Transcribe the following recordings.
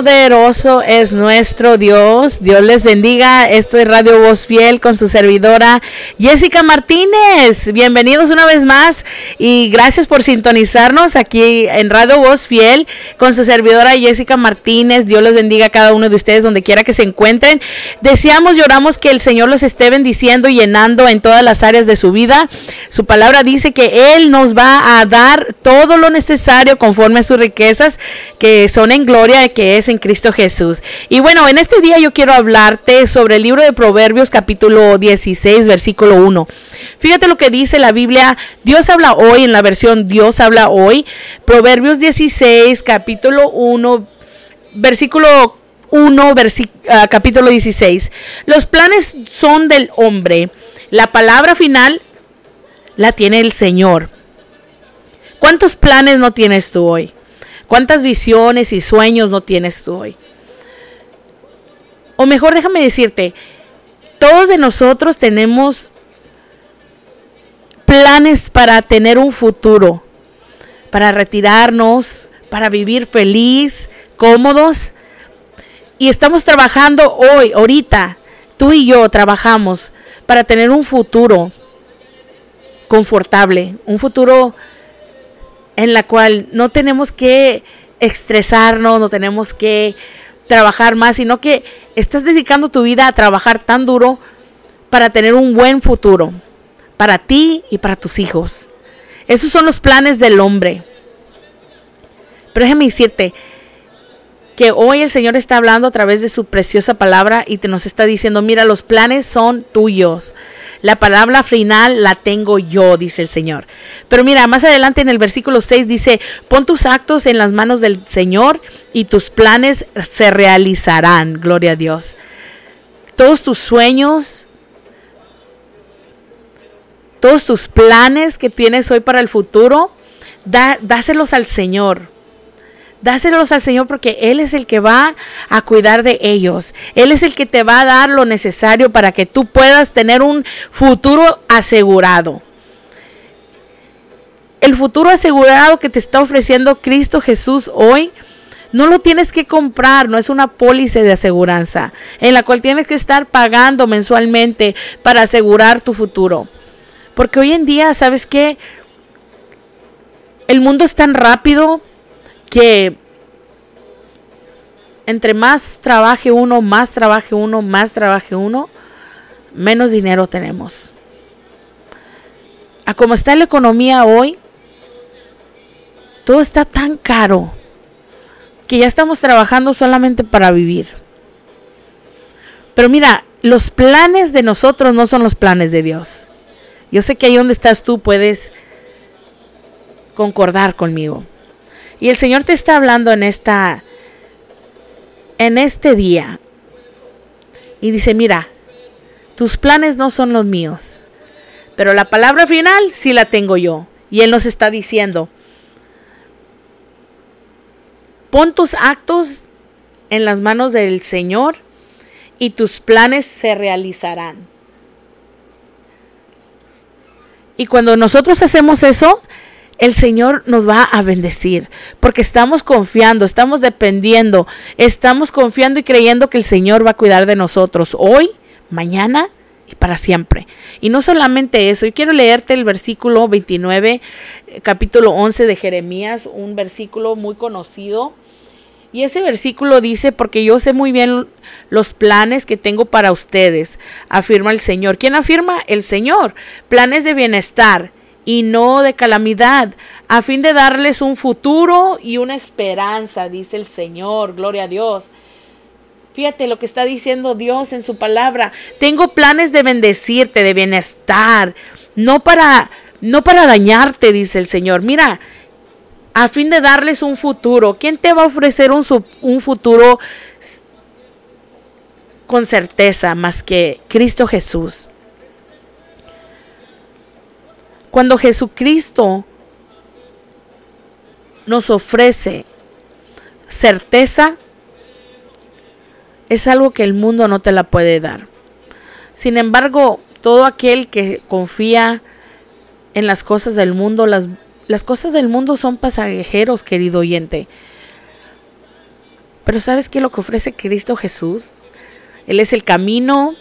Poderoso es nuestro Dios. Dios les bendiga. Esto es Radio Voz Fiel con su servidora Jessica Martínez. Bienvenidos una vez más y gracias por sintonizarnos aquí en Radio Voz Fiel con su servidora Jessica Martínez. Dios les bendiga a cada uno de ustedes donde quiera que se encuentren. Deseamos y oramos que el Señor los esté bendiciendo y llenando en todas las áreas de su vida. Su palabra dice que Él nos va a dar todo lo necesario conforme a sus riquezas que son en gloria que es en Cristo Jesús. Y bueno, en este día yo quiero hablarte sobre el libro de Proverbios capítulo 16, versículo 1. Fíjate lo que dice la Biblia. Dios habla hoy en la versión Dios habla hoy. Proverbios 16, capítulo 1, versículo 1, ah, capítulo 16. Los planes son del hombre. La palabra final la tiene el Señor. ¿Cuántos planes no tienes tú hoy? ¿Cuántas visiones y sueños no tienes tú hoy? O mejor déjame decirte, todos de nosotros tenemos planes para tener un futuro, para retirarnos, para vivir feliz, cómodos. Y estamos trabajando hoy, ahorita, tú y yo trabajamos para tener un futuro confortable, un futuro en la cual no tenemos que estresarnos, no tenemos que trabajar más, sino que estás dedicando tu vida a trabajar tan duro para tener un buen futuro, para ti y para tus hijos. Esos son los planes del hombre. Pero déjame decirte que hoy el Señor está hablando a través de su preciosa palabra y te nos está diciendo, mira, los planes son tuyos. La palabra final la tengo yo, dice el Señor. Pero mira, más adelante en el versículo 6 dice, pon tus actos en las manos del Señor y tus planes se realizarán. Gloria a Dios. Todos tus sueños, todos tus planes que tienes hoy para el futuro, dáselos al Señor dáselos al Señor porque Él es el que va a cuidar de ellos. Él es el que te va a dar lo necesario para que tú puedas tener un futuro asegurado. El futuro asegurado que te está ofreciendo Cristo Jesús hoy, no lo tienes que comprar, no es una pólice de aseguranza en la cual tienes que estar pagando mensualmente para asegurar tu futuro. Porque hoy en día, ¿sabes qué? El mundo es tan rápido, que entre más trabaje uno, más trabaje uno, más trabaje uno, menos dinero tenemos. A como está la economía hoy, todo está tan caro que ya estamos trabajando solamente para vivir. Pero mira, los planes de nosotros no son los planes de Dios. Yo sé que ahí donde estás tú puedes concordar conmigo. Y el Señor te está hablando en esta en este día. Y dice, "Mira, tus planes no son los míos, pero la palabra final sí la tengo yo." Y él nos está diciendo, "Pon tus actos en las manos del Señor y tus planes se realizarán." Y cuando nosotros hacemos eso, el Señor nos va a bendecir, porque estamos confiando, estamos dependiendo, estamos confiando y creyendo que el Señor va a cuidar de nosotros hoy, mañana y para siempre. Y no solamente eso, yo quiero leerte el versículo 29, capítulo 11 de Jeremías, un versículo muy conocido. Y ese versículo dice, porque yo sé muy bien los planes que tengo para ustedes, afirma el Señor. ¿Quién afirma? El Señor. Planes de bienestar y no de calamidad, a fin de darles un futuro y una esperanza, dice el Señor, gloria a Dios. Fíjate lo que está diciendo Dios en su palabra. Tengo planes de bendecirte, de bienestar, no para no para dañarte, dice el Señor. Mira, a fin de darles un futuro. ¿Quién te va a ofrecer un, un futuro con certeza más que Cristo Jesús? Cuando Jesucristo nos ofrece certeza, es algo que el mundo no te la puede dar. Sin embargo, todo aquel que confía en las cosas del mundo, las, las cosas del mundo son pasajeros, querido oyente. Pero ¿sabes qué es lo que ofrece Cristo Jesús? Él es el camino,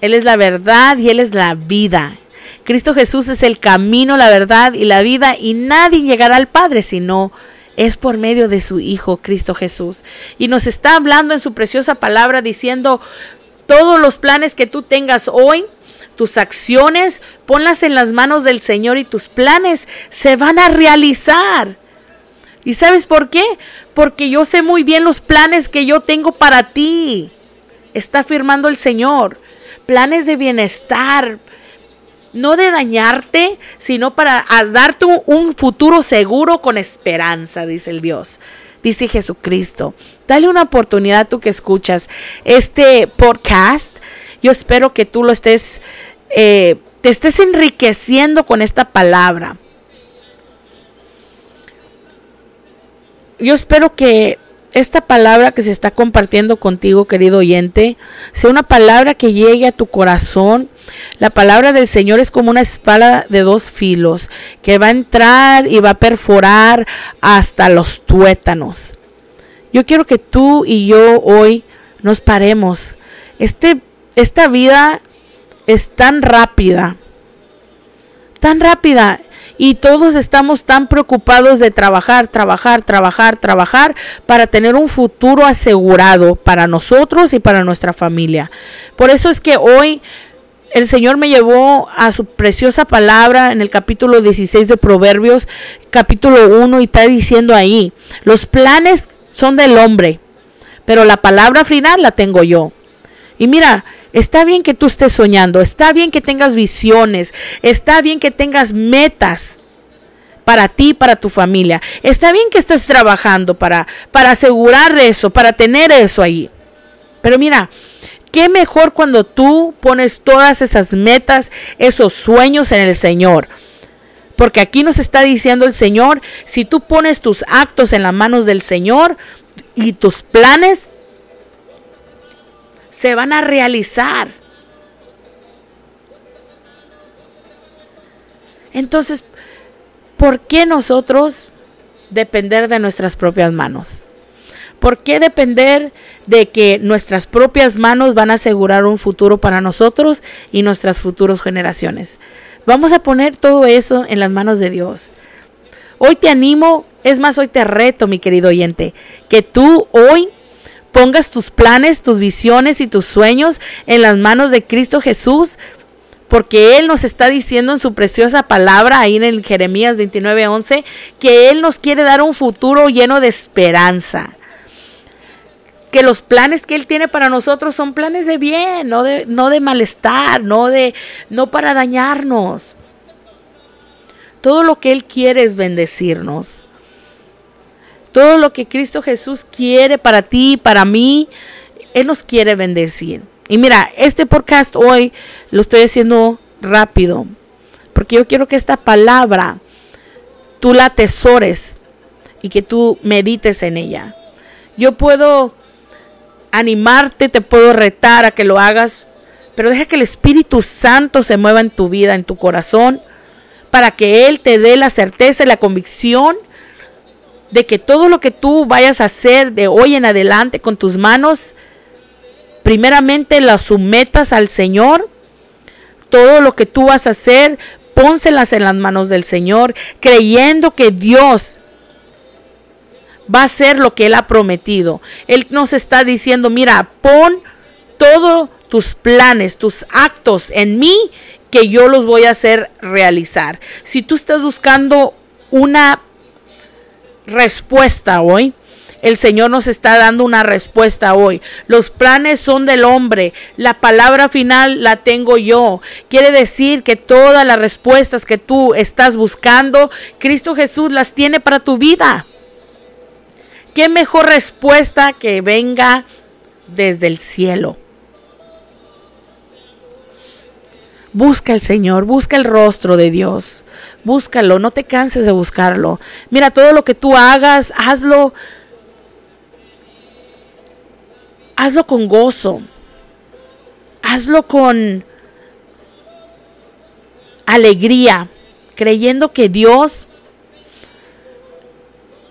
Él es la verdad y Él es la vida. Cristo Jesús es el camino, la verdad y la vida y nadie llegará al Padre si no es por medio de su Hijo Cristo Jesús. Y nos está hablando en su preciosa palabra diciendo, todos los planes que tú tengas hoy, tus acciones, ponlas en las manos del Señor y tus planes se van a realizar. ¿Y sabes por qué? Porque yo sé muy bien los planes que yo tengo para ti. Está afirmando el Señor. Planes de bienestar, no de dañarte, sino para darte un futuro seguro con esperanza, dice el Dios. Dice Jesucristo. Dale una oportunidad tú que escuchas este podcast. Yo espero que tú lo estés, eh, te estés enriqueciendo con esta palabra. Yo espero que esta palabra que se está compartiendo contigo, querido oyente, sea una palabra que llegue a tu corazón. La palabra del Señor es como una espada de dos filos que va a entrar y va a perforar hasta los tuétanos. Yo quiero que tú y yo hoy nos paremos. Este, esta vida es tan rápida, tan rápida y todos estamos tan preocupados de trabajar, trabajar, trabajar, trabajar para tener un futuro asegurado para nosotros y para nuestra familia. Por eso es que hoy el Señor me llevó a su preciosa palabra en el capítulo 16 de Proverbios, capítulo 1, y está diciendo ahí, los planes son del hombre, pero la palabra final la tengo yo. Y mira, está bien que tú estés soñando, está bien que tengas visiones, está bien que tengas metas para ti, para tu familia. Está bien que estés trabajando para, para asegurar eso, para tener eso ahí. Pero mira, qué mejor cuando tú pones todas esas metas, esos sueños en el Señor. Porque aquí nos está diciendo el Señor, si tú pones tus actos en las manos del Señor y tus planes, se van a realizar. Entonces, ¿por qué nosotros depender de nuestras propias manos? ¿Por qué depender de que nuestras propias manos van a asegurar un futuro para nosotros y nuestras futuras generaciones? Vamos a poner todo eso en las manos de Dios. Hoy te animo, es más, hoy te reto, mi querido oyente, que tú hoy pongas tus planes, tus visiones y tus sueños en las manos de Cristo Jesús, porque Él nos está diciendo en su preciosa palabra, ahí en el Jeremías 29:11, que Él nos quiere dar un futuro lleno de esperanza. Que los planes que Él tiene para nosotros son planes de bien, no de, no de malestar, no, de, no para dañarnos. Todo lo que Él quiere es bendecirnos. Todo lo que Cristo Jesús quiere para ti, para mí, Él nos quiere bendecir. Y mira, este podcast hoy lo estoy haciendo rápido, porque yo quiero que esta palabra tú la atesores y que tú medites en ella. Yo puedo animarte, te puedo retar a que lo hagas, pero deja que el Espíritu Santo se mueva en tu vida, en tu corazón, para que Él te dé la certeza y la convicción de que todo lo que tú vayas a hacer de hoy en adelante con tus manos, primeramente las sometas al Señor. Todo lo que tú vas a hacer, pónselas en las manos del Señor, creyendo que Dios va a hacer lo que Él ha prometido. Él nos está diciendo, mira, pon todos tus planes, tus actos en mí, que yo los voy a hacer realizar. Si tú estás buscando una respuesta hoy. El Señor nos está dando una respuesta hoy. Los planes son del hombre. La palabra final la tengo yo. Quiere decir que todas las respuestas que tú estás buscando, Cristo Jesús las tiene para tu vida. ¿Qué mejor respuesta que venga desde el cielo? Busca el Señor, busca el rostro de Dios búscalo, no te canses de buscarlo. Mira, todo lo que tú hagas, hazlo, hazlo con gozo, hazlo con alegría, creyendo que Dios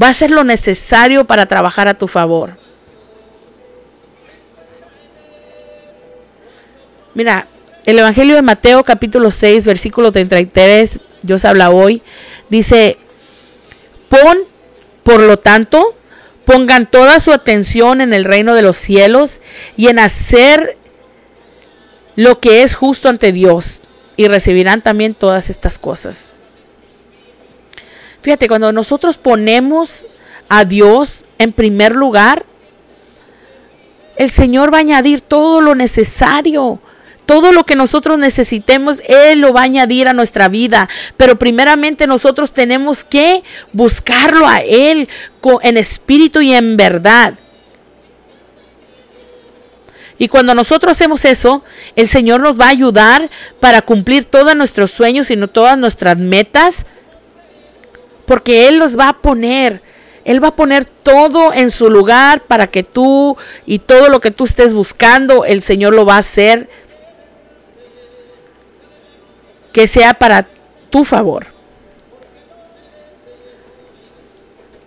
va a hacer lo necesario para trabajar a tu favor. Mira, el Evangelio de Mateo capítulo 6, versículo 33 Dios habla hoy, dice, pon, por lo tanto, pongan toda su atención en el reino de los cielos y en hacer lo que es justo ante Dios y recibirán también todas estas cosas. Fíjate, cuando nosotros ponemos a Dios en primer lugar, el Señor va a añadir todo lo necesario. Todo lo que nosotros necesitemos, Él lo va a añadir a nuestra vida. Pero primeramente nosotros tenemos que buscarlo a Él en espíritu y en verdad. Y cuando nosotros hacemos eso, el Señor nos va a ayudar para cumplir todos nuestros sueños y no todas nuestras metas. Porque Él los va a poner él va a poner todo en su lugar para que tú y todo lo que tú estés buscando, el Señor lo va a hacer que sea para tu favor.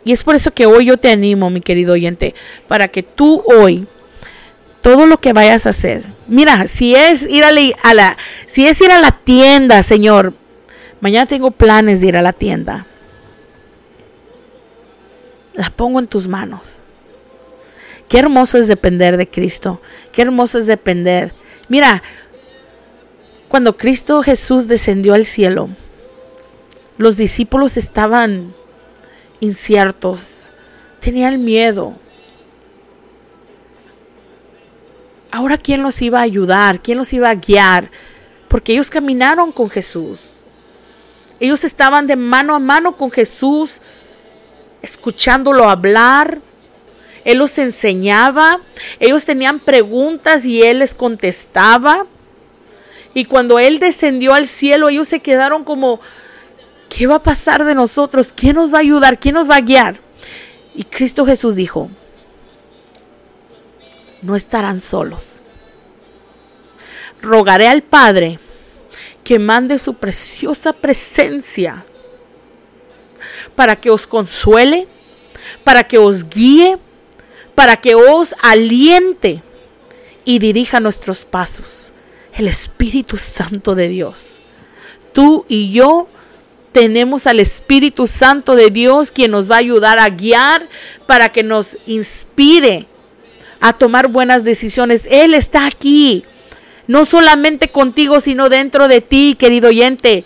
Y es por eso que hoy yo te animo, mi querido oyente, para que tú hoy todo lo que vayas a hacer. Mira, si es ir a la, si es ir a la tienda, Señor, mañana tengo planes de ir a la tienda la pongo en tus manos. Qué hermoso es depender de Cristo. Qué hermoso es depender. Mira, cuando Cristo Jesús descendió al cielo, los discípulos estaban inciertos, tenían miedo. Ahora, ¿quién los iba a ayudar? ¿Quién los iba a guiar? Porque ellos caminaron con Jesús. Ellos estaban de mano a mano con Jesús escuchándolo hablar. Él los enseñaba, ellos tenían preguntas y él les contestaba. Y cuando él descendió al cielo, ellos se quedaron como, ¿qué va a pasar de nosotros? ¿Quién nos va a ayudar? ¿Quién nos va a guiar? Y Cristo Jesús dijo, no estarán solos. Rogaré al Padre que mande su preciosa presencia para que os consuele, para que os guíe, para que os aliente y dirija nuestros pasos. El Espíritu Santo de Dios. Tú y yo tenemos al Espíritu Santo de Dios quien nos va a ayudar a guiar para que nos inspire a tomar buenas decisiones. Él está aquí, no solamente contigo, sino dentro de ti, querido oyente.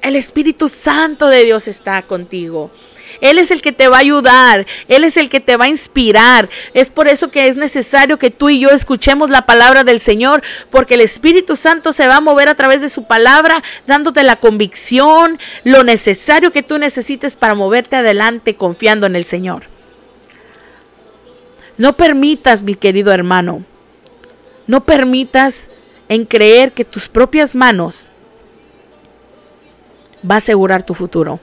El Espíritu Santo de Dios está contigo. Él es el que te va a ayudar, Él es el que te va a inspirar. Es por eso que es necesario que tú y yo escuchemos la palabra del Señor, porque el Espíritu Santo se va a mover a través de su palabra, dándote la convicción, lo necesario que tú necesites para moverte adelante confiando en el Señor. No permitas, mi querido hermano, no permitas en creer que tus propias manos va a asegurar tu futuro.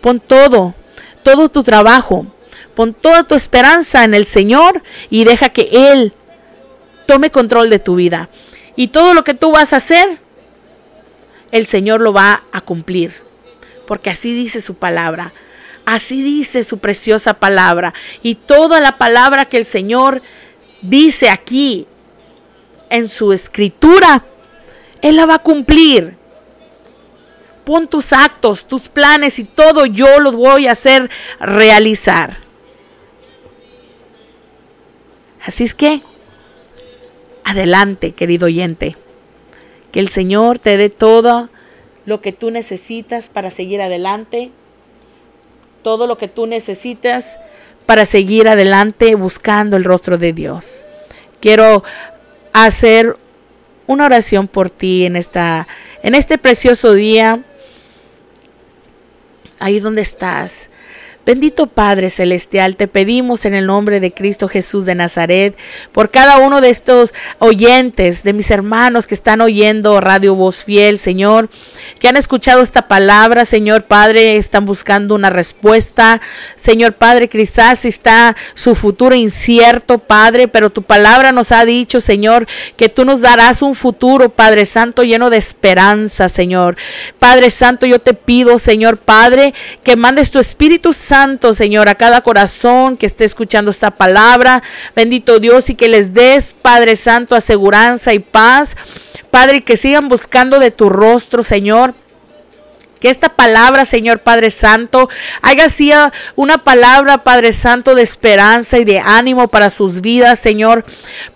Pon todo, todo tu trabajo, pon toda tu esperanza en el Señor y deja que Él tome control de tu vida. Y todo lo que tú vas a hacer, el Señor lo va a cumplir. Porque así dice su palabra. Así dice su preciosa palabra. Y toda la palabra que el Señor dice aquí en su escritura, Él la va a cumplir pon tus actos, tus planes y todo yo los voy a hacer realizar. Así es que, adelante, querido oyente. Que el Señor te dé todo lo que tú necesitas para seguir adelante. Todo lo que tú necesitas para seguir adelante buscando el rostro de Dios. Quiero hacer una oración por ti en esta en este precioso día ahí donde estás. Bendito Padre Celestial, te pedimos en el nombre de Cristo Jesús de Nazaret, por cada uno de estos oyentes, de mis hermanos que están oyendo Radio Voz Fiel, Señor, que han escuchado esta palabra, Señor Padre, están buscando una respuesta. Señor Padre, quizás está su futuro incierto, Padre, pero tu palabra nos ha dicho, Señor, que tú nos darás un futuro, Padre Santo, lleno de esperanza, Señor. Padre Santo, yo te pido, Señor Padre, que mandes tu Espíritu Santo Santo, Señor, a cada corazón que esté escuchando esta palabra. Bendito Dios y que les des, Padre Santo, aseguranza y paz. Padre, que sigan buscando de tu rostro, Señor. Que esta palabra, Señor Padre Santo, haya sido una palabra, Padre Santo, de esperanza y de ánimo para sus vidas, Señor.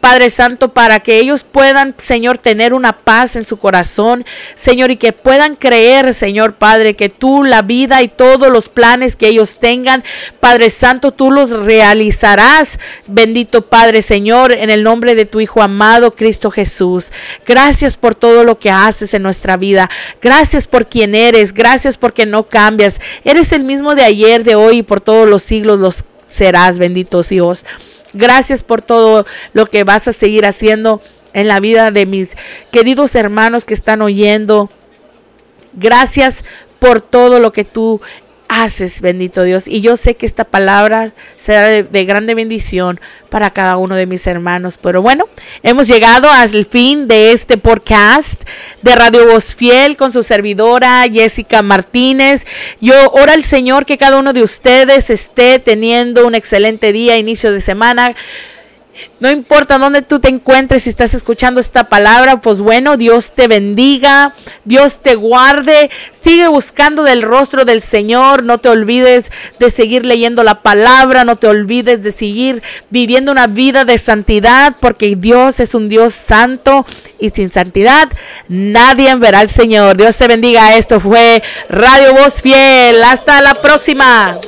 Padre Santo, para que ellos puedan, Señor, tener una paz en su corazón, Señor, y que puedan creer, Señor Padre, que tú la vida y todos los planes que ellos tengan, Padre Santo, tú los realizarás. Bendito Padre, Señor, en el nombre de tu Hijo amado, Cristo Jesús. Gracias por todo lo que haces en nuestra vida. Gracias por quien eres. Gracias porque no cambias. Eres el mismo de ayer, de hoy y por todos los siglos los serás, bendito Dios. Gracias por todo lo que vas a seguir haciendo en la vida de mis queridos hermanos que están oyendo. Gracias por todo lo que tú haces, bendito Dios. Y yo sé que esta palabra será de, grande bendición para cada uno de mis hermanos. Pero bueno, hemos llegado al fin de este podcast de Radio Voz Fiel con su servidora Jessica Martínez. Yo oro al Señor que cada uno de ustedes esté teniendo un excelente día, inicio de semana no importa dónde tú te encuentres, si estás escuchando esta palabra, pues bueno, Dios te bendiga, Dios te guarde, sigue buscando del rostro del Señor, no te olvides de seguir leyendo la palabra, no te olvides de seguir viviendo una vida de santidad, porque Dios es un Dios santo y sin santidad nadie verá al Señor. Dios te bendiga, esto fue Radio Voz Fiel, hasta la próxima.